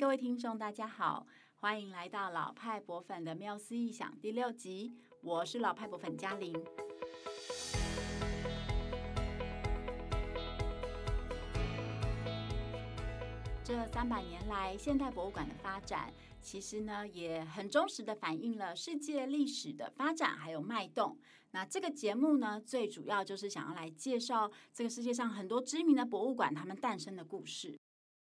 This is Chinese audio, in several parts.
各位听众，大家好，欢迎来到老派博粉的妙思异想第六集，我是老派博粉嘉玲。这三百年来，现代博物馆的发展，其实呢也很忠实的反映了世界历史的发展还有脉动。那这个节目呢，最主要就是想要来介绍这个世界上很多知名的博物馆，他们诞生的故事。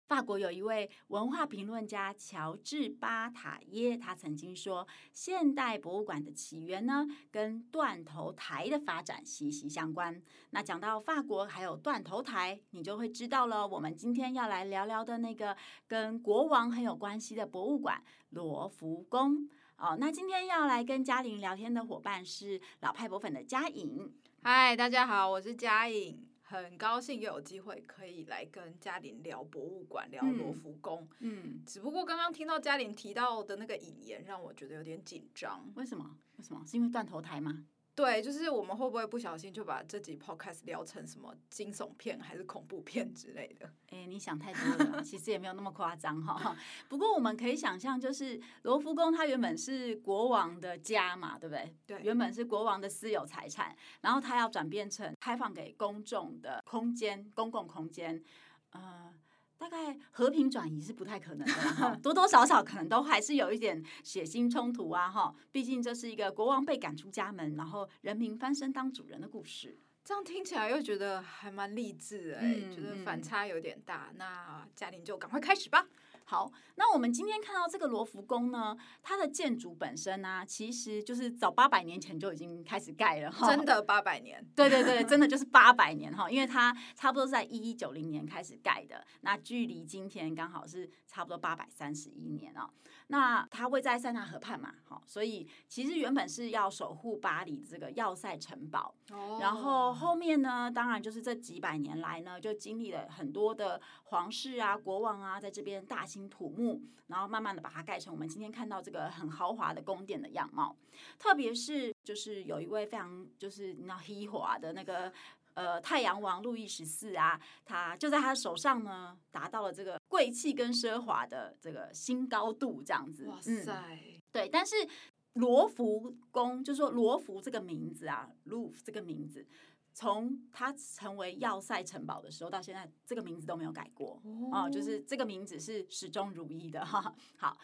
法国有一位文化评论家乔治巴塔耶，他曾经说，现代博物馆的起源呢，跟断头台的发展息息相关。那讲到法国还有断头台，你就会知道了。我们今天要来聊聊的那个跟国王很有关系的博物馆——罗浮宫。哦，那今天要来跟嘉玲聊天的伙伴是老派博粉的嘉颖。嗨，大家好，我是嘉颖。很高兴又有机会可以来跟嘉玲聊博物馆，聊罗浮宫。嗯，只不过刚刚听到嘉玲提到的那个引言，让我觉得有点紧张。为什么？为什么？是因为断头台吗？对，就是我们会不会不小心就把这集 podcast 聊成什么惊悚片还是恐怖片之类的？哎，你想太多了，其实也没有那么夸张哈。不过我们可以想象，就是罗浮宫它原本是国王的家嘛，对不对？对，原本是国王的私有财产，然后它要转变成开放给公众的空间，公共空间，呃。大概和平转移是不太可能的哈，多多少少可能都还是有一点血腥冲突啊哈，毕竟这是一个国王被赶出家门，然后人民翻身当主人的故事。这样听起来又觉得还蛮励志哎，嗯、觉得反差有点大。嗯、那嘉玲就赶快开始吧。好，那我们今天看到这个罗浮宫呢，它的建筑本身呢、啊，其实就是早八百年前就已经开始盖了哈，真的八百年，对对对，真的就是八百年哈，因为它差不多是在一一九零年开始盖的，那距离今天刚好是差不多八百三十一年啊。那它位在塞纳河畔嘛，好，所以其实原本是要守护巴黎的这个要塞城堡，哦，然后后面呢，当然就是这几百年来呢，就经历了很多的皇室啊、国王啊，在这边大兴土木，然后慢慢的把它盖成我们今天看到这个很豪华的宫殿的样貌。特别是就是有一位非常就是你知道 豪华的那个。呃，太阳王路易十四啊，他就在他手上呢，达到了这个贵气跟奢华的这个新高度，这样子。哇塞！嗯、对，但是罗浮宫，就是说罗浮这个名字啊，Louvre 这个名字，从它成为要塞城堡的时候到现在，这个名字都没有改过啊、就是这个名字是始终如一的哈。好。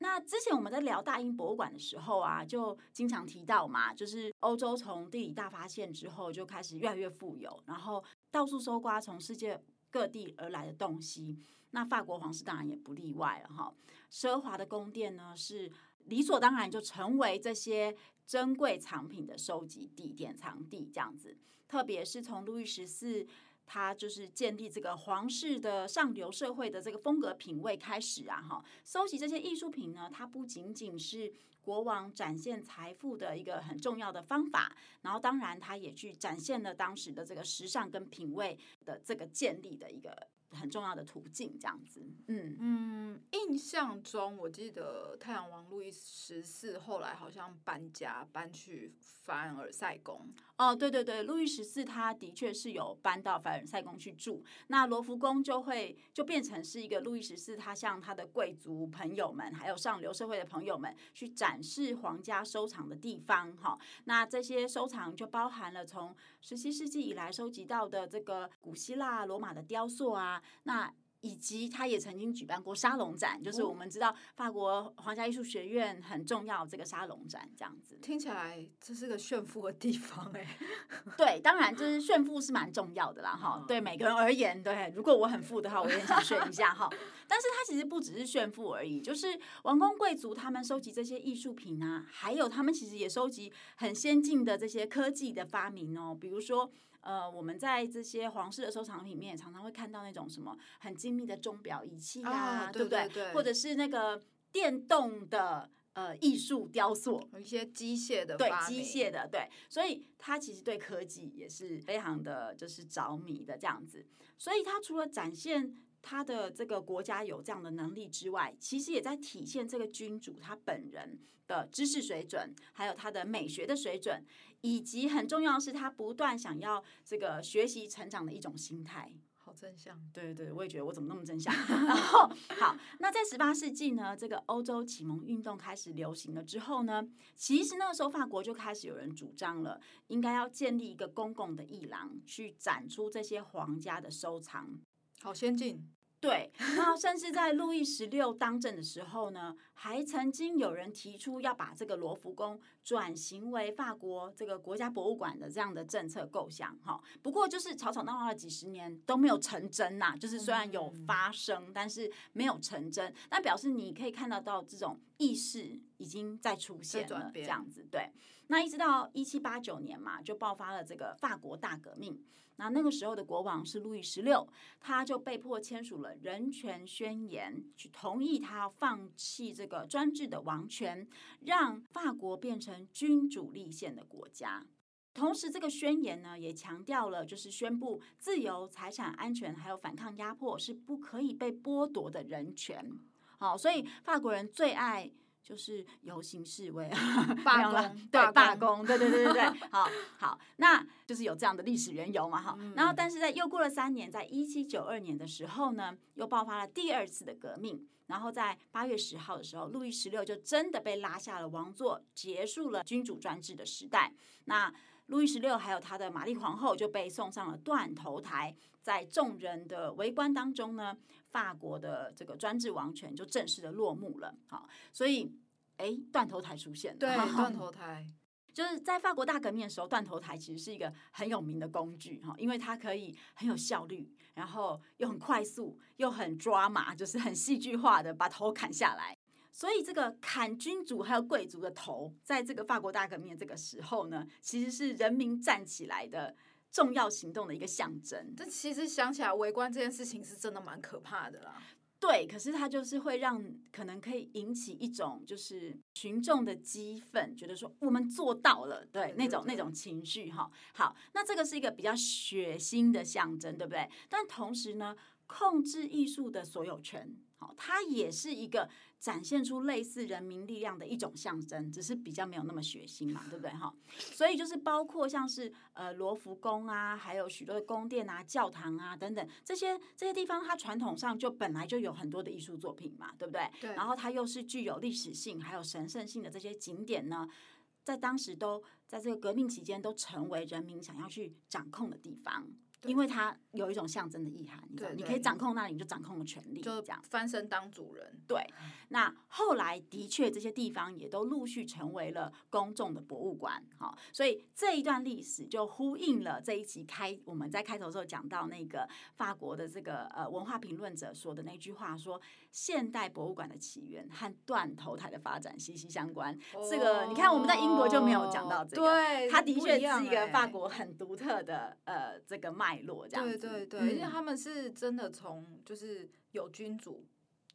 那之前我们在聊大英博物馆的时候啊，就经常提到嘛，就是欧洲从地理大发现之后就开始越来越富有，然后到处搜刮从世界各地而来的东西。那法国皇室当然也不例外了哈。奢华的宫殿呢，是理所当然就成为这些珍贵藏品的收集地、典藏地这样子。特别是从路易十四。他就是建立这个皇室的上流社会的这个风格品味开始啊，哈，收集这些艺术品呢，它不仅仅是国王展现财富的一个很重要的方法，然后当然他也去展现了当时的这个时尚跟品味的这个建立的一个。很重要的途径，这样子，嗯。嗯，印象中我记得太阳王路易十四后来好像搬家搬去凡尔赛宫。哦，对对对，路易十四他的确是有搬到凡尔赛宫去住，那罗浮宫就会就变成是一个路易十四他向他的贵族朋友们，还有上流社会的朋友们去展示皇家收藏的地方，哈，那这些收藏就包含了从十七世纪以来收集到的这个古希腊、罗马的雕塑啊。那以及他也曾经举办过沙龙展，就是我们知道法国皇家艺术学院很重要这个沙龙展，这样子听起来这是个炫富的地方哎。对，当然就是炫富是蛮重要的啦哈。对每个人而言，对，如果我很富的话，我也想炫一下哈。但是他其实不只是炫富而已，就是王公贵族他们收集这些艺术品啊，还有他们其实也收集很先进的这些科技的发明哦，比如说。呃，我们在这些皇室的收藏品里面，常常会看到那种什么很精密的钟表仪器啊，啊对不对？对，或者是那个电动的呃艺术雕塑，有一些机械的，对，机械的，对。所以他其实对科技也是非常的就是着迷的这样子。所以他除了展现。他的这个国家有这样的能力之外，其实也在体现这个君主他本人的知识水准，还有他的美学的水准，以及很重要的是他不断想要这个学习成长的一种心态。好正向。对对，我也觉得我怎么那么正向。然后好，那在十八世纪呢，这个欧洲启蒙运动开始流行了之后呢，其实那个时候法国就开始有人主张了，应该要建立一个公共的艺廊，去展出这些皇家的收藏。好先进。对，那甚至在路易十六当政的时候呢，还曾经有人提出要把这个罗浮宫转型为法国这个国家博物馆的这样的政策构想。哈，不过就是吵吵闹闹了几十年都没有成真呐。就是虽然有发生，但是没有成真。那表示你可以看得到这种意识已经在出现了，这样子。对，那一直到一七八九年嘛，就爆发了这个法国大革命。那那个时候的国王是路易十六，他就被迫签署了人权宣言，去同意他放弃这个专制的王权，让法国变成君主立宪的国家。同时，这个宣言呢也强调了，就是宣布自由、财产安全还有反抗压迫是不可以被剥夺的人权。好，所以法国人最爱。就是游行示威 啊，罢工，对，罢工，对对对对对，好好，那就是有这样的历史缘由嘛，哈。然后，但是在又过了三年，在一七九二年的时候呢，又爆发了第二次的革命。然后在八月十号的时候，路易十六就真的被拉下了王座，结束了君主专制的时代。那路易十六还有他的玛丽皇后就被送上了断头台，在众人的围观当中呢。法国的这个专制王权就正式的落幕了，好，所以，哎，断头台出现了，对，断头台就是在法国大革命的时候，断头台其实是一个很有名的工具，哈，因为它可以很有效率，然后又很快速，又很抓马，就是很戏剧化的把头砍下来。所以，这个砍君主还有贵族的头，在这个法国大革命的这个时候呢，其实是人民站起来的。重要行动的一个象征。这其实想起来，围观这件事情是真的蛮可怕的啦。对，可是它就是会让可能可以引起一种就是群众的激愤，觉得说我们做到了，对那种那种情绪哈。好，那这个是一个比较血腥的象征，对不对？但同时呢，控制艺术的所有权，好，它也是一个。展现出类似人民力量的一种象征，只是比较没有那么血腥嘛，对不对哈？所以就是包括像是呃罗浮宫啊，还有许多的宫殿啊、教堂啊等等这些这些地方，它传统上就本来就有很多的艺术作品嘛，对不对？对。然后它又是具有历史性还有神圣性的这些景点呢，在当时都在这个革命期间都成为人民想要去掌控的地方。因为它有一种象征的意涵，你知道，你可以掌控那里，你就掌控了权力，就这样翻身当主人。对，那后来的确这些地方也都陆续成为了公众的博物馆，好，所以这一段历史就呼应了这一集开我们在开头的时候讲到那个法国的这个呃文化评论者说的那句话，说现代博物馆的起源和断头台的发展息息相关。哦、这个你看我们在英国就没有讲到这个，对，它的确是一个法国很独特的呃这个脉。对对对对，因为他们是真的从就是有君主。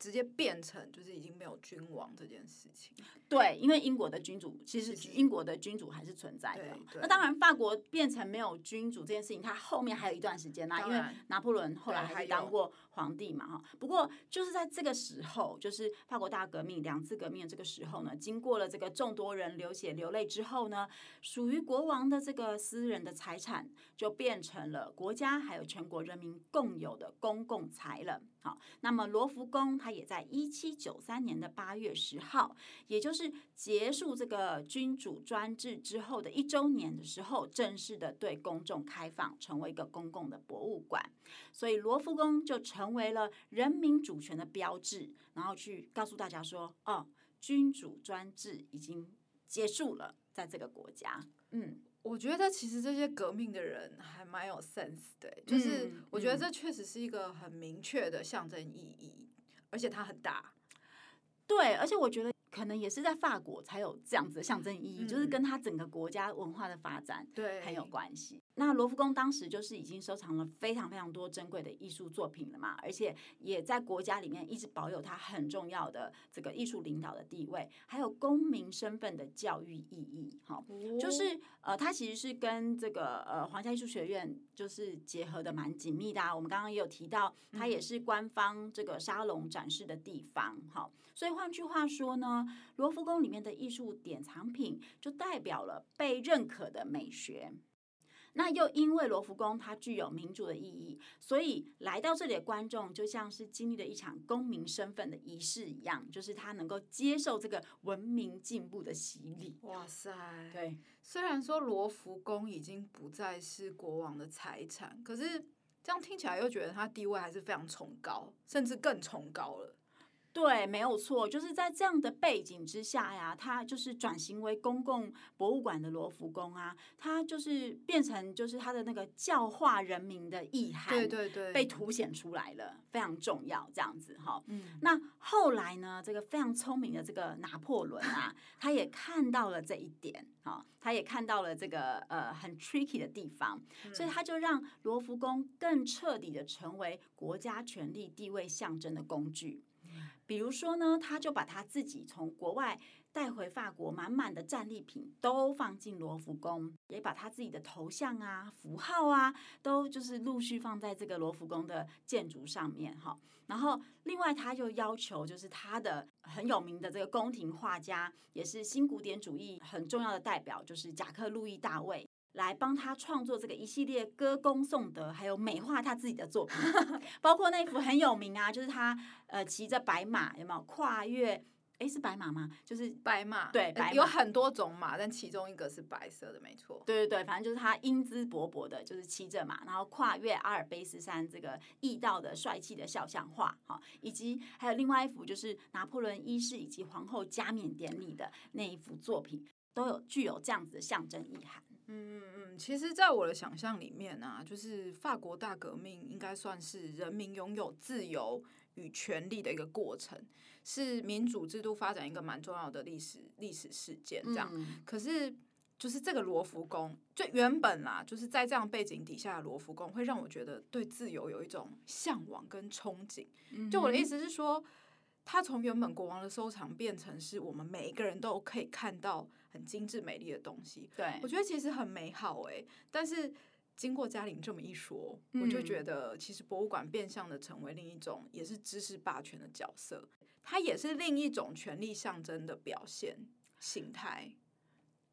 直接变成就是已经没有君王这件事情。对，因为英国的君主其实英国的君主还是存在的。那当然，法国变成没有君主这件事情，它后面还有一段时间啦。因为拿破仑后来还是当过皇帝嘛，哈。不过就是在这个时候，就是法国大革命两次革命的这个时候呢，经过了这个众多人流血流泪之后呢，属于国王的这个私人的财产就变成了国家还有全国人民共有的公共财了。好，那么罗浮宫它也在一七九三年的八月十号，也就是结束这个君主专制之后的一周年的时候，正式的对公众开放，成为一个公共的博物馆。所以罗浮宫就成为了人民主权的标志，然后去告诉大家说，哦，君主专制已经结束了，在这个国家，嗯。我觉得其实这些革命的人还蛮有 sense 的，就是我觉得这确实是一个很明确的象征意义，而且它很大。对，而且我觉得。可能也是在法国才有这样子的象征意义，嗯、就是跟他整个国家文化的发展对很有关系。那罗浮宫当时就是已经收藏了非常非常多珍贵的艺术作品了嘛，而且也在国家里面一直保有它很重要的这个艺术领导的地位，还有公民身份的教育意义。哈，就是呃，它其实是跟这个呃皇家艺术学院就是结合的蛮紧密的啊。我们刚刚也有提到，它也是官方这个沙龙展示的地方。哈，所以换句话说呢。罗浮宫里面的艺术典藏品就代表了被认可的美学。那又因为罗浮宫它具有民主的意义，所以来到这里的观众就像是经历了一场公民身份的仪式一样，就是他能够接受这个文明进步的洗礼。哇塞！对，虽然说罗浮宫已经不再是国王的财产，可是这样听起来又觉得他地位还是非常崇高，甚至更崇高了。对，没有错，就是在这样的背景之下呀，它就是转型为公共博物馆的罗浮宫啊，它就是变成就是它的那个教化人民的意涵，对对对，被凸显出来了，非常重要，这样子哈。嗯，那后来呢，这个非常聪明的这个拿破仑啊，他也看到了这一点，哈，他也看到了这个呃很 tricky 的地方，所以他就让罗浮宫更彻底的成为国家权力地位象征的工具。比如说呢，他就把他自己从国外带回法国满满的战利品都放进罗浮宫，也把他自己的头像啊、符号啊，都就是陆续放在这个罗浮宫的建筑上面哈。然后另外他又要求，就是他的很有名的这个宫廷画家，也是新古典主义很重要的代表，就是贾克·路易·大卫。来帮他创作这个一系列歌功颂德，还有美化他自己的作品，包括那幅很有名啊，就是他呃骑着白马，有没有跨越？诶，是白马吗？就是白马，对，白马有很多种马，但其中一个是白色的，没错。对对对，反正就是他英姿勃勃的，就是骑着马，然后跨越阿尔卑斯山这个驿道的帅气的肖像画，哈，以及还有另外一幅就是拿破仑一世以及皇后加冕典礼的那一幅作品，都有具有这样子的象征意涵。嗯嗯嗯，其实，在我的想象里面啊，就是法国大革命应该算是人民拥有自由与权利的一个过程，是民主制度发展一个蛮重要的历史历史事件。这样，嗯、可是就是这个罗浮宫，就原本啦，就是在这样背景底下的罗浮宫，会让我觉得对自由有一种向往跟憧憬。就我的意思是说，它从原本国王的收藏变成是我们每一个人都可以看到。很精致美丽的东西，对，我觉得其实很美好诶、欸。但是经过嘉玲这么一说，嗯、我就觉得其实博物馆变相的成为另一种也是知识霸权的角色，它也是另一种权力象征的表现形态。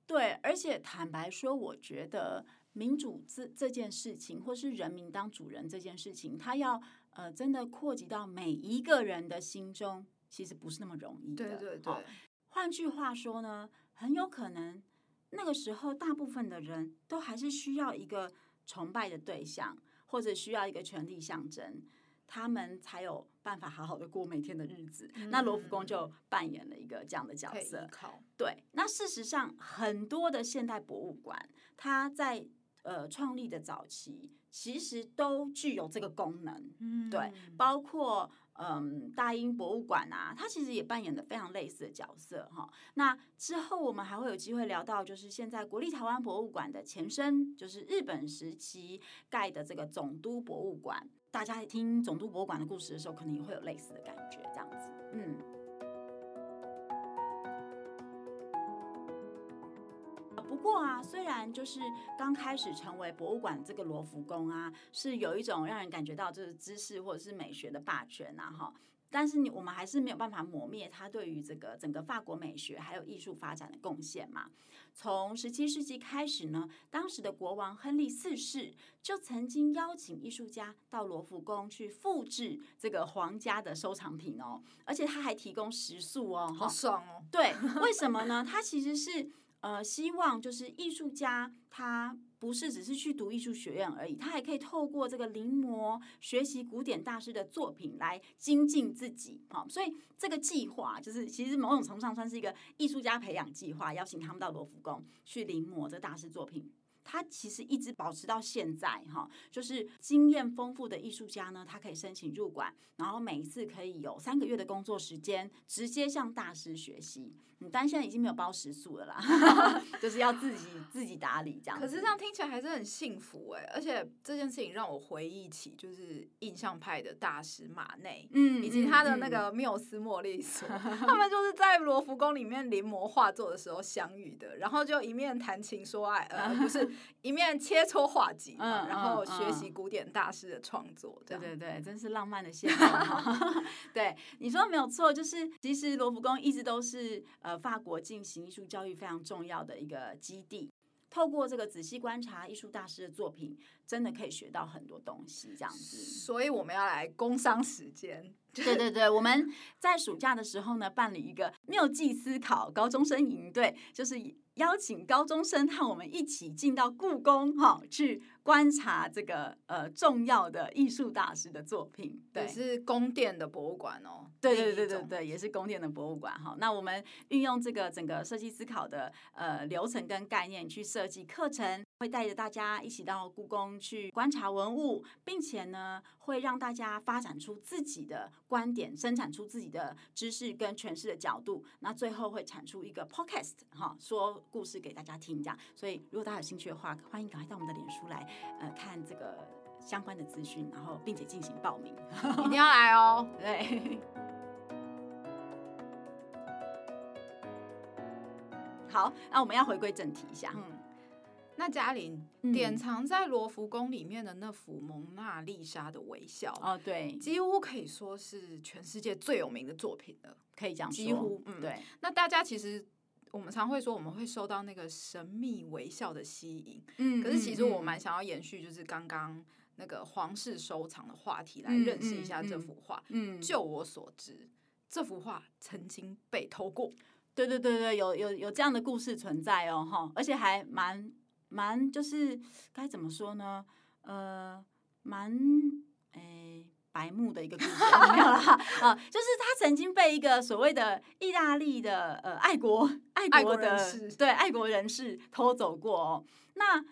对，而且坦白说，我觉得民主这这件事情，或是人民当主人这件事情，它要呃真的扩及到每一个人的心中，其实不是那么容易的。对对对。换句话说呢？很有可能，那个时候大部分的人都还是需要一个崇拜的对象，或者需要一个权力象征，他们才有办法好好的过每天的日子。嗯、那罗浮宫就扮演了一个这样的角色。对，那事实上，很多的现代博物馆，它在呃创立的早期，其实都具有这个功能。嗯，对，包括。嗯，大英博物馆啊，它其实也扮演了非常类似的角色哈。那之后我们还会有机会聊到，就是现在国立台湾博物馆的前身，就是日本时期盖的这个总督博物馆。大家听总督博物馆的故事的时候，可能也会有类似的感觉，这样子，嗯。不过啊，虽然就是刚开始成为博物馆这个罗浮宫啊，是有一种让人感觉到就是知识或者是美学的霸权呐，哈，但是你我们还是没有办法磨灭它对于这个整个法国美学还有艺术发展的贡献嘛。从十七世纪开始呢，当时的国王亨利四世就曾经邀请艺术家到罗浮宫去复制这个皇家的收藏品哦，而且他还提供食宿哦，好爽哦。对，为什么呢？他其实是。呃，希望就是艺术家，他不是只是去读艺术学院而已，他还可以透过这个临摹学习古典大师的作品来精进自己。好，所以这个计划就是其实某种程度上算是一个艺术家培养计划，邀请他们到罗浮宫去临摹这大师作品。他其实一直保持到现在，哈，就是经验丰富的艺术家呢，他可以申请入馆，然后每一次可以有三个月的工作时间，直接向大师学习。嗯，但现在已经没有包食宿了啦，就是要自己自己打理这样。可是这样听起来还是很幸福哎，而且这件事情让我回忆起就是印象派的大师马内，嗯，以及他的那个缪斯莫利索，他们就是在罗浮宫里面临摹画作的时候相遇的，然后就一面谈情说爱，呃，不是一面切磋画技，嗯，然后学习古典大师的创作，对对对，真是浪漫的邂逅。对，你说没有错，就是其实罗浮宫一直都是呃法国进行艺术教育非常重要的一个基地。透过这个仔细观察艺术大师的作品，真的可以学到很多东西，这样子。所以我们要来工商时间。对对对，我们在暑假的时候呢，办理一个妙计思考高中生营队，就是邀请高中生和我们一起进到故宫哈去。观察这个呃重要的艺术大师的作品，对，是宫殿的博物馆哦。对对对对对，也是宫殿的博物馆哈。那我们运用这个整个设计思考的呃流程跟概念去设计课程，会带着大家一起到故宫去观察文物，并且呢会让大家发展出自己的观点，生产出自己的知识跟诠释的角度。那最后会产出一个 podcast 哈，说故事给大家听这样。所以如果大家有兴趣的话，欢迎赶快到我们的脸书来。呃，看这个相关的资讯，然后并且进行报名，一定要来哦。对，好，那我们要回归正题一下。嗯，那嘉玲、嗯、典藏在罗浮宫里面的那幅蒙娜丽莎的微笑，哦，对，几乎可以说是全世界最有名的作品了，可以这样说。几乎，嗯，对。那大家其实。我们常会说，我们会受到那个神秘微笑的吸引。嗯，可是其实我蛮想要延续，就是刚刚那个皇室收藏的话题，来认识一下这幅画。嗯，就我所知，这幅画曾经被偷过。对对对对，有有有这样的故事存在哦，哈，而且还蛮蛮，就是该怎么说呢？呃，蛮。白目的一个故事没有啦，啊，就是他曾经被一个所谓的意大利的呃爱国爱国的爱国对爱国人士偷走过哦。那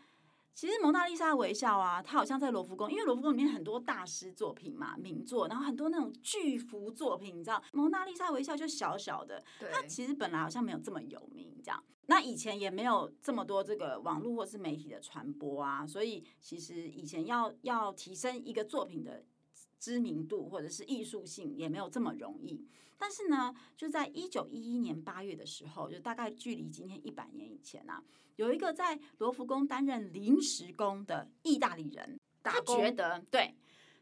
其实蒙娜丽莎微笑啊，它好像在罗浮宫，因为罗浮宫里面很多大师作品嘛，名作，然后很多那种巨幅作品，你知道，蒙娜丽莎微笑就小小的，它其实本来好像没有这么有名，这样。那以前也没有这么多这个网络或是媒体的传播啊，所以其实以前要要提升一个作品的。知名度或者是艺术性也没有这么容易，但是呢，就在一九一一年八月的时候，就大概距离今天一百年以前啊，有一个在罗浮宫担任临时工的意大利人，他觉得，对，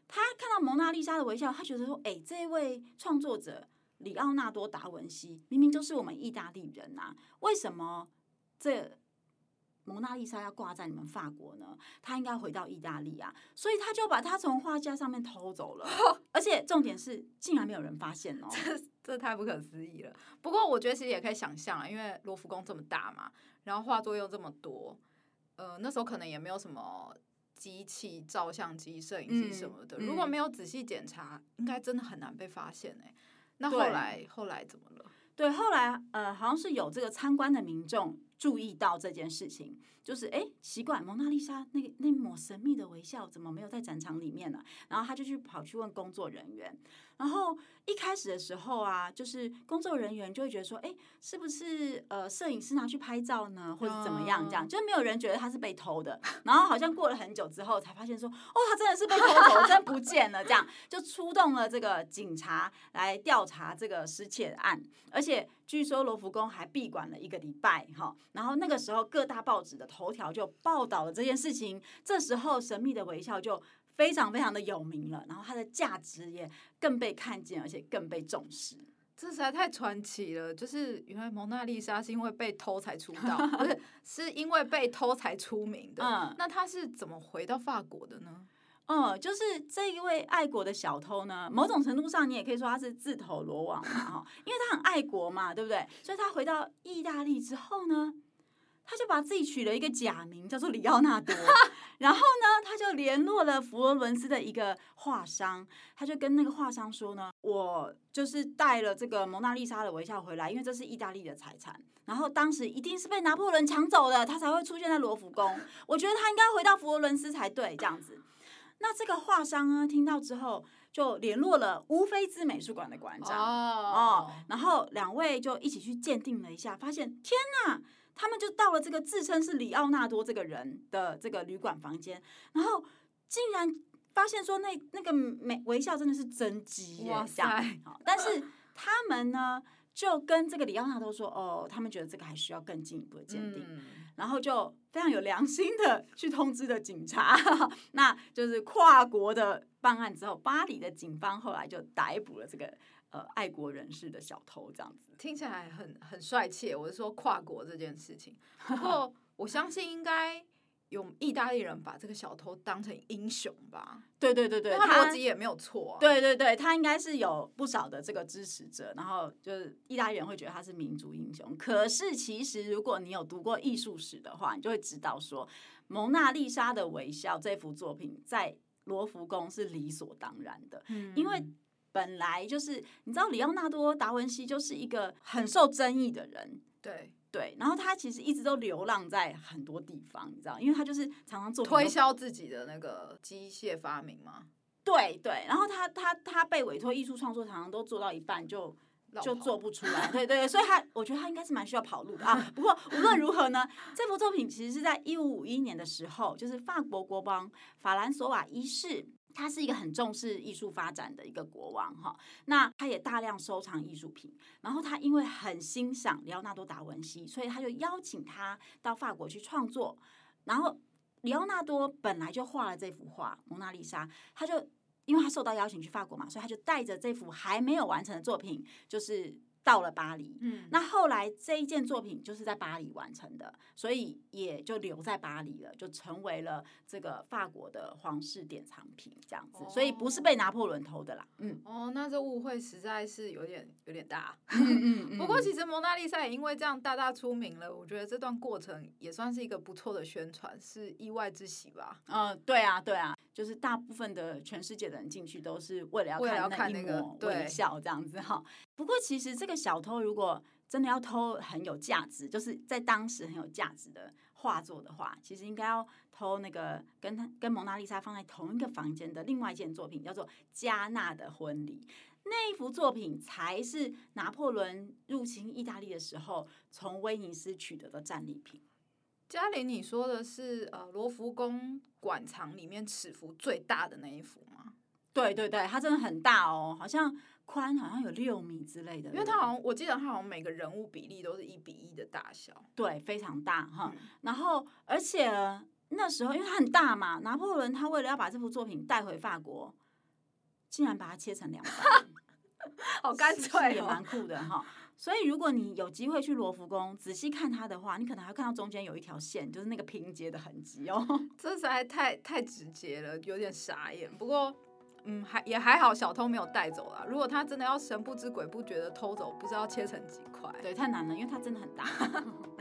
他看到蒙娜丽莎的微笑，他觉得说，哎，这位创作者里奥纳多·达文西明明就是我们意大利人呐，为什么这？蒙娜丽莎要挂在你们法国呢，他应该回到意大利啊，所以他就把他从画架上面偷走了，而且重点是竟然没有人发现哦，这 这太不可思议了。不过我觉得其实也可以想象啊，因为罗浮宫这么大嘛，然后画作又这么多，呃，那时候可能也没有什么机器、照相机、摄影机什么的，嗯、如果没有仔细检查，应该真的很难被发现哎。那后来后来怎么了？对，后来呃，好像是有这个参观的民众。注意到这件事情，就是哎，奇怪，蒙娜丽莎那个那抹神秘的微笑怎么没有在展场里面呢？然后他就去跑去问工作人员，然后一开始的时候啊，就是工作人员就会觉得说，哎，是不是呃摄影师拿去拍照呢，或者怎么样？这样就没有人觉得他是被偷的。然后好像过了很久之后，才发现说，哦，他真的是被偷走，真不见了。这样就出动了这个警察来调查这个失窃案，而且据说罗浮宫还闭馆了一个礼拜，哈。然后那个时候，各大报纸的头条就报道了这件事情。这时候，神秘的微笑就非常非常的有名了，然后它的价值也更被看见，而且更被重视。这实在太传奇了！就是原来蒙娜丽莎是因为被偷才出道，不是是因为被偷才出名的。嗯，那他是怎么回到法国的呢？嗯，就是这一位爱国的小偷呢，某种程度上你也可以说他是自投罗网嘛，哈，因为他很爱国嘛，对不对？所以他回到意大利之后呢，他就把自己取了一个假名，叫做里奥纳多。然后呢，他就联络了佛罗伦斯的一个画商，他就跟那个画商说呢，我就是带了这个蒙娜丽莎的微笑回来，因为这是意大利的财产。然后当时一定是被拿破仑抢走的，他才会出现在罗浮宫。我觉得他应该回到佛罗伦斯才对，这样子。那这个画商呢，听到之后就联络了乌菲兹美术馆的馆长哦，然后两位就一起去鉴定了一下，发现天哪，他们就到了这个自称是里奥纳多这个人的这个旅馆房间，然后竟然发现说那那个美微笑真的是真迹耶，哇塞！但是他们呢就跟这个里奥纳多说，哦，他们觉得这个还需要更进一步的鉴定。嗯然后就这样有良心的去通知的警察，那就是跨国的办案之后，巴黎的警方后来就逮捕了这个呃爱国人士的小偷，这样子听起来很很帅气。我是说跨国这件事情，不过我相信应该有意大利人把这个小偷当成英雄吧？对对对对，他逻辑也没有错啊。对对对，他应该是有不少的这个支持者，然后就是意大利人会觉得他是民族英雄。可是其实如果你有读过艺术史的话，你就会知道说，《蒙娜丽莎的微笑》这幅作品在罗浮宫是理所当然的，嗯，因为本来就是你知道，里奥纳多·达文西就是一个很受争议的人，对。对，然后他其实一直都流浪在很多地方，你知道，因为他就是常常做推销自己的那个机械发明嘛。对对，然后他他他被委托艺术创作，常常都做到一半就就做不出来。对对，所以他我觉得他应该是蛮需要跑路的啊。不过无论如何呢，这幅作品其实是在一五五一年的时候，就是法国国王法兰索瓦一世。他是一个很重视艺术发展的一个国王哈，那他也大量收藏艺术品，然后他因为很欣赏里奥纳多·达文西，所以他就邀请他到法国去创作。然后里奥纳多本来就画了这幅画《蒙娜丽莎》，他就因为他受到邀请去法国嘛，所以他就带着这幅还没有完成的作品，就是。到了巴黎，嗯，那后来这一件作品就是在巴黎完成的，所以也就留在巴黎了，就成为了这个法国的皇室典藏品这样子，所以不是被拿破仑偷的啦，嗯，哦，那这误会实在是有点有点大，嗯嗯，不过其实蒙娜丽莎也因为这样大大出名了，我觉得这段过程也算是一个不错的宣传，是意外之喜吧，嗯，对啊，对啊，就是大部分的全世界的人进去都是为了要看那一抹微笑这样子哈。不过，其实这个小偷如果真的要偷很有价值，就是在当时很有价值的画作的话，其实应该要偷那个跟他跟蒙娜丽莎放在同一个房间的另外一件作品，叫做《加纳的婚礼》。那一幅作品才是拿破仑入侵意大利的时候从威尼斯取得的战利品。嘉玲，你说的是呃罗浮宫馆藏里面尺幅最大的那一幅吗？对对对，它真的很大哦，好像。宽好像有六米之类的，因为它好像我记得它好像每个人物比例都是一比一的大小，对，非常大哈。嗯、然后而且那时候因为它很大嘛，拿破仑他为了要把这幅作品带回法国，竟然把它切成两半，好干脆，也蛮酷的哈。所以如果你有机会去罗浮宫仔细看它的话，你可能还看到中间有一条线，就是那个拼接的痕迹哦。这实在太太直接了，有点傻眼。不过。嗯，还也还好，小偷没有带走啦。如果他真的要神不知鬼不觉的偷走，不知道切成几块。对，太难了，因为它真的很大。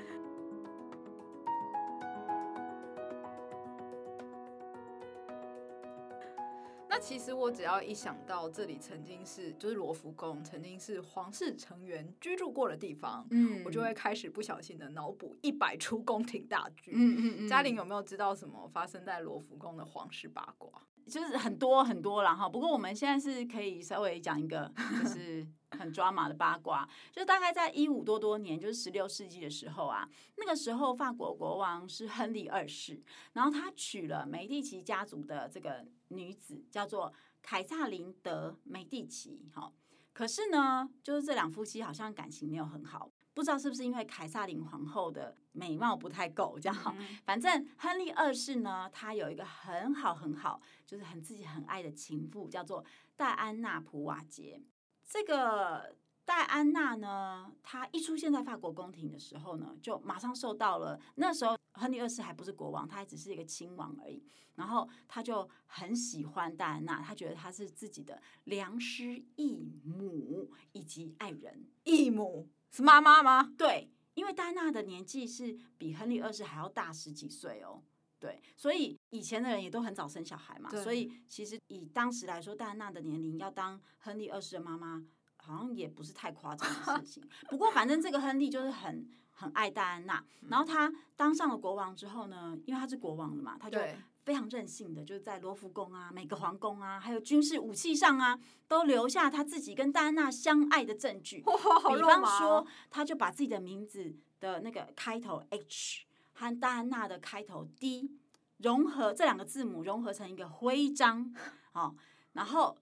其实我只要一想到这里曾经是，就是罗浮宫曾经是皇室成员居住过的地方，嗯，我就会开始不小心的脑补一百出宫廷大剧。嗯嗯嗯。嘉玲有没有知道什么发生在罗浮宫的皇室八卦？就是很多很多了哈，不过我们现在是可以稍微讲一个，就是很抓马的八卦，就大概在一五多多年，就是十六世纪的时候啊，那个时候法国国王是亨利二世，然后他娶了梅蒂奇家族的这个女子，叫做凯撒琳德梅蒂奇，哈，可是呢，就是这两夫妻好像感情没有很好。不知道是不是因为凯撒琳皇后的美貌不太够，这样。反正亨利二世呢，他有一个很好很好，就是很自己很爱的情妇，叫做戴安娜普瓦捷。这个戴安娜呢，她一出现在法国宫廷的时候呢，就马上受到了。那时候亨利二世还不是国王，他还只是一个亲王而已。然后他就很喜欢戴安娜，他觉得她是自己的良师益母以及爱人。益母。是妈妈吗？对，因为戴安娜的年纪是比亨利二世还要大十几岁哦。对，所以以前的人也都很早生小孩嘛。所以其实以当时来说，戴安娜的年龄要当亨利二世的妈妈，好像也不是太夸张的事情。不过反正这个亨利就是很很爱戴安娜，然后他当上了国王之后呢，因为他是国王了嘛，他就。非常任性的，就是在罗浮宫啊，每个皇宫啊，还有军事武器上啊，都留下他自己跟戴安娜相爱的证据。哇。比方说，他就把自己的名字的那个开头 H 和戴安娜的开头 D 融合，这两个字母融合成一个徽章，好，然后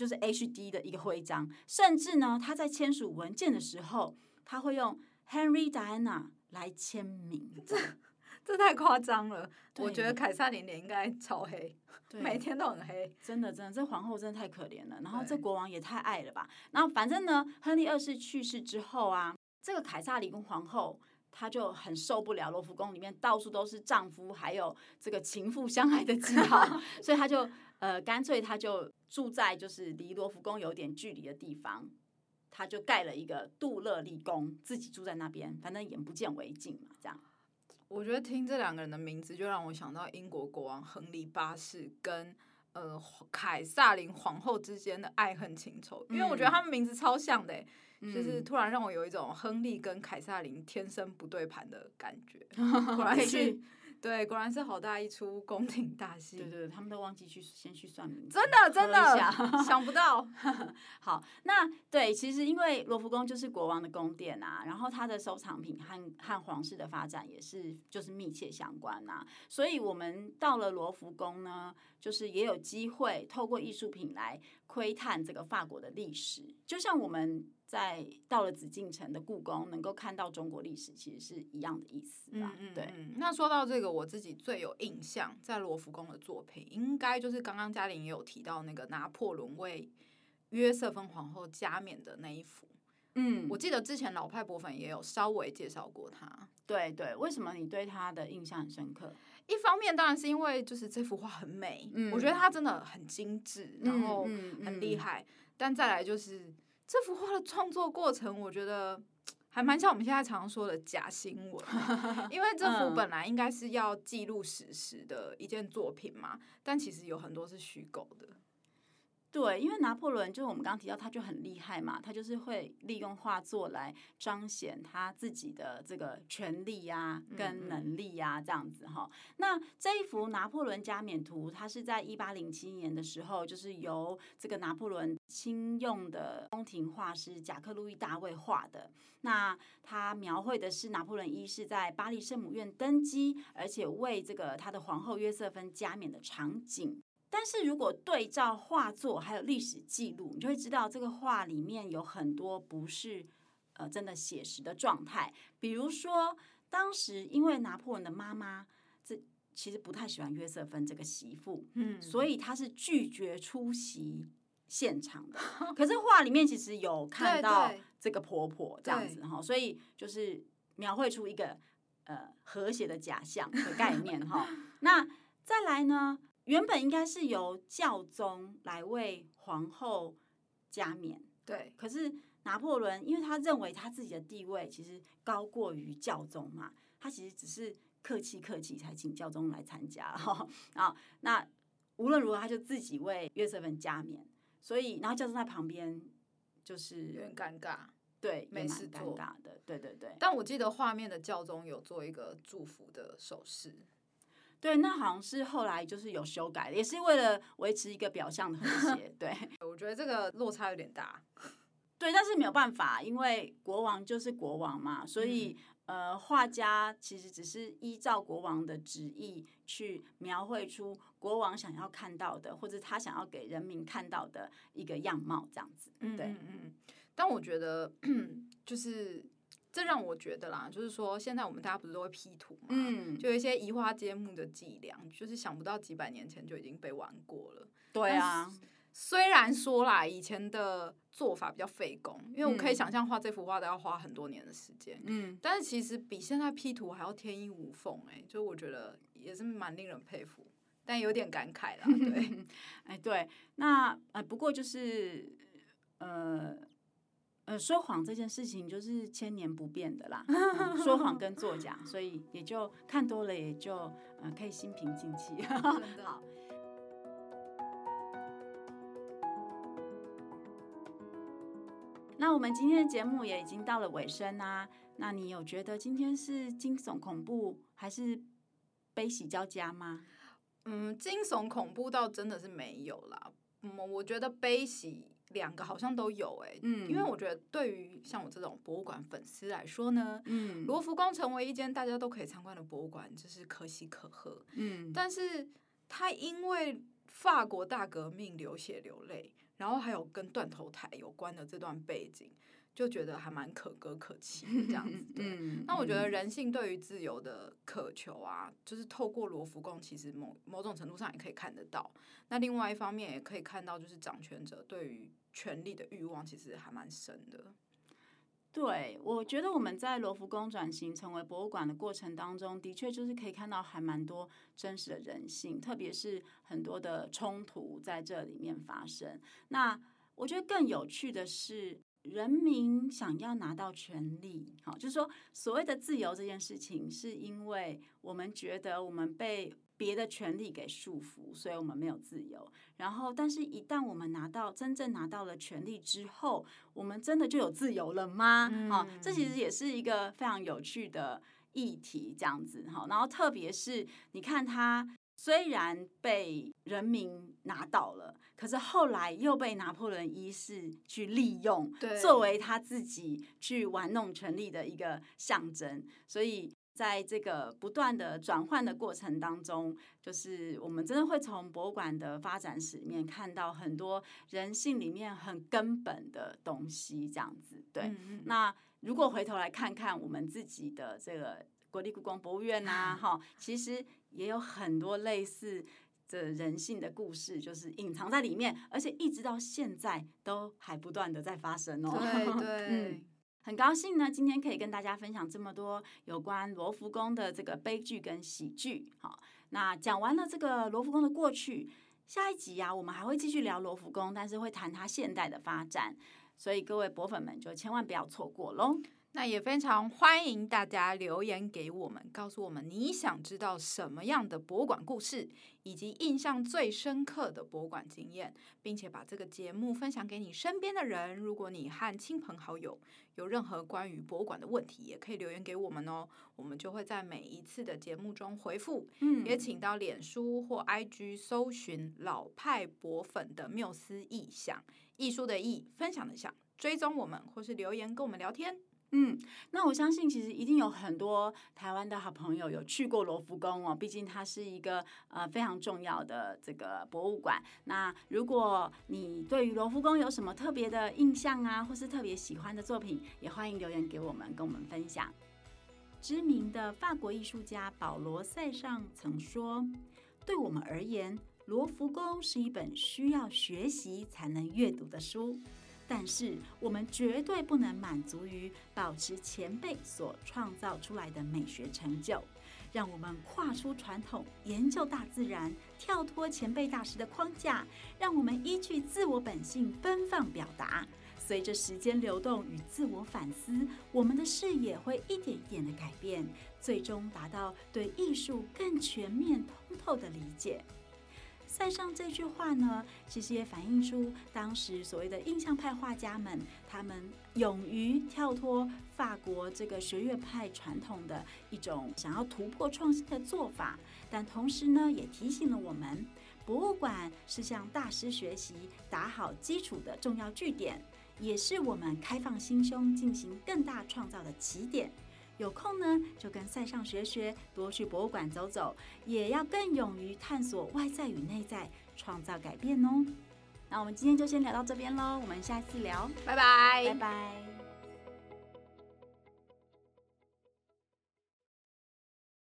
就是 HD 的一个徽章。甚至呢，他在签署文件的时候，他会用 Henry Diana 来签名。这这太夸张了，我觉得凯撒琳脸应该超黑，对每天都很黑，真的真的，这皇后真的太可怜了。然后这国王也太爱了吧。然后反正呢，亨利二世去世之后啊，这个凯撒琳跟皇后她就很受不了罗浮宫里面到处都是丈夫还有这个情妇相爱的记号，所以她就呃干脆他就住在就是离罗浮宫有点距离的地方，他就盖了一个杜乐丽宫，自己住在那边，反正眼不见为净嘛，这样。我觉得听这两个人的名字，就让我想到英国国王亨利八世跟。呃，凯撒琳皇后之间的爱恨情仇，因为我觉得他们名字超像的，嗯，就是突然让我有一种亨利跟凯撒琳天生不对盘的感觉，果然是。对，果然是好大一出宫廷大戏。对对，他们都忘记去先去算命。真的真的想不到。好，那对，其实因为罗浮宫就是国王的宫殿啊，然后它的收藏品和和皇室的发展也是就是密切相关啊，所以我们到了罗浮宫呢，就是也有机会透过艺术品来窥探这个法国的历史，就像我们。在到了紫禁城的故宫，能够看到中国历史，其实是一样的意思吧？嗯嗯，对。那说到这个，我自己最有印象在罗浮宫的作品，应该就是刚刚嘉玲也有提到那个拿破仑为约瑟芬皇后加冕的那一幅。嗯，我记得之前老派博粉也有稍微介绍过他。对对，为什么你对他的印象很深刻？一方面当然是因为就是这幅画很美，嗯，我觉得它真的很精致，然后很厉害。但再来就是。这幅画的创作过程，我觉得还蛮像我们现在常说的假新闻，因为这幅本来应该是要记录史实的一件作品嘛，但其实有很多是虚构的。对，因为拿破仑就是我们刚刚提到，他就很厉害嘛，他就是会利用画作来彰显他自己的这个权力呀、跟能力呀，这样子哈。那这一幅拿破仑加冕图，它是在一八零七年的时候，就是由这个拿破仑亲用的宫廷画师贾克路易大卫画的。那他描绘的是拿破仑一世在巴黎圣母院登基，而且为这个他的皇后约瑟芬加冕的场景。但是如果对照画作还有历史记录，你就会知道这个画里面有很多不是呃真的写实的状态。比如说，当时因为拿破仑的妈妈这其实不太喜欢约瑟芬这个媳妇，嗯，所以她是拒绝出席现场的。可是画里面其实有看到这个婆婆这样子哈，所以就是描绘出一个呃和谐的假象的概念哈。那再来呢？原本应该是由教宗来为皇后加冕，对。可是拿破仑，因为他认为他自己的地位其实高过于教宗嘛，他其实只是客气客气才请教宗来参加哈。啊，那无论如何，他就自己为约瑟芬加冕，所以然后教宗在旁边就是有点尴尬，对，没事做，尴尬的，对对对。但我记得画面的教宗有做一个祝福的手势。对，那好像是后来就是有修改，也是为了维持一个表象的和谐。对，我觉得这个落差有点大。对，但是没有办法，因为国王就是国王嘛，所以、嗯、呃，画家其实只是依照国王的旨意去描绘出国王想要看到的，或者他想要给人民看到的一个样貌，这样子。对，嗯嗯。但我觉得 就是。这让我觉得啦，就是说，现在我们大家不是都会 P 图嘛，嗯，就有一些移花接木的伎俩，就是想不到几百年前就已经被玩过了。对啊，虽然说啦，以前的做法比较费工，因为我可以想象画这幅画都要花很多年的时间，嗯，但是其实比现在 P 图还要天衣无缝，哎，就我觉得也是蛮令人佩服，但有点感慨啦，对，哎，对，那呃，不过就是呃。呃，说谎这件事情就是千年不变的啦，嗯、说谎跟作假，所以也就看多了，也就呃可以心平气静。好。那我们今天的节目也已经到了尾声啦。那你有觉得今天是惊悚恐怖还是悲喜交加吗？嗯，惊悚恐怖倒真的是没有啦。嗯，我觉得悲喜。两个好像都有哎、欸，嗯，因为我觉得对于像我这种博物馆粉丝来说呢，嗯，罗浮宫成为一间大家都可以参观的博物馆，就是可喜可贺，嗯，但是它因为法国大革命流血流泪，然后还有跟断头台有关的这段背景。就觉得还蛮可歌可泣这样子，对。那我觉得人性对于自由的渴求啊，就是透过罗浮宫，其实某某种程度上也可以看得到。那另外一方面也可以看到，就是掌权者对于权力的欲望其实还蛮深的。对，我觉得我们在罗浮宫转型成为博物馆的过程当中，的确就是可以看到还蛮多真实的人性，特别是很多的冲突在这里面发生。那我觉得更有趣的是，人民想要拿到权利，好，就是说所谓的自由这件事情，是因为我们觉得我们被别的权利给束缚，所以我们没有自由。然后，但是一旦我们拿到真正拿到了权利之后，我们真的就有自由了吗？啊，这其实也是一个非常有趣的议题，这样子哈。然后，特别是你看他。虽然被人民拿到了，可是后来又被拿破仑一世去利用，作为他自己去玩弄权力的一个象征。所以，在这个不断的转换的过程当中，就是我们真的会从博物馆的发展史里面看到很多人性里面很根本的东西。这样子，对。那如果回头来看看我们自己的这个国立故宫博物院啊，哈，其实。也有很多类似的人性的故事，就是隐藏在里面，而且一直到现在都还不断的在发生哦。对 对，嗯，很高兴呢，今天可以跟大家分享这么多有关罗浮宫的这个悲剧跟喜剧。好，那讲完了这个罗浮宫的过去，下一集啊，我们还会继续聊罗浮宫，但是会谈它现代的发展，所以各位博粉们就千万不要错过喽。那也非常欢迎大家留言给我们，告诉我们你想知道什么样的博物馆故事，以及印象最深刻的博物馆经验，并且把这个节目分享给你身边的人。如果你和亲朋好友有任何关于博物馆的问题，也可以留言给我们哦，我们就会在每一次的节目中回复。嗯，也请到脸书或 IG 搜寻“老派博粉”的缪斯艺享，艺术的艺，分享的享，追踪我们或是留言跟我们聊天。嗯，那我相信其实一定有很多台湾的好朋友有去过罗浮宫哦，毕竟它是一个呃非常重要的这个博物馆。那如果你对于罗浮宫有什么特别的印象啊，或是特别喜欢的作品，也欢迎留言给我们，跟我们分享。知名的法国艺术家保罗·塞尚曾说：“对我们而言，罗浮宫是一本需要学习才能阅读的书。”但是我们绝对不能满足于保持前辈所创造出来的美学成就，让我们跨出传统，研究大自然，跳脱前辈大师的框架，让我们依据自我本性奔放表达。随着时间流动与自我反思，我们的视野会一点一点的改变，最终达到对艺术更全面通透的理解。塞尚这句话呢，其实也反映出当时所谓的印象派画家们，他们勇于跳脱法国这个学院派传统的一种想要突破创新的做法。但同时呢，也提醒了我们，博物馆是向大师学习、打好基础的重要据点，也是我们开放心胸、进行更大创造的起点。有空呢，就跟塞尚学学，多去博物馆走走，也要更勇于探索外在与内在，创造改变哦。那我们今天就先聊到这边喽，我们下次聊，拜拜，拜拜。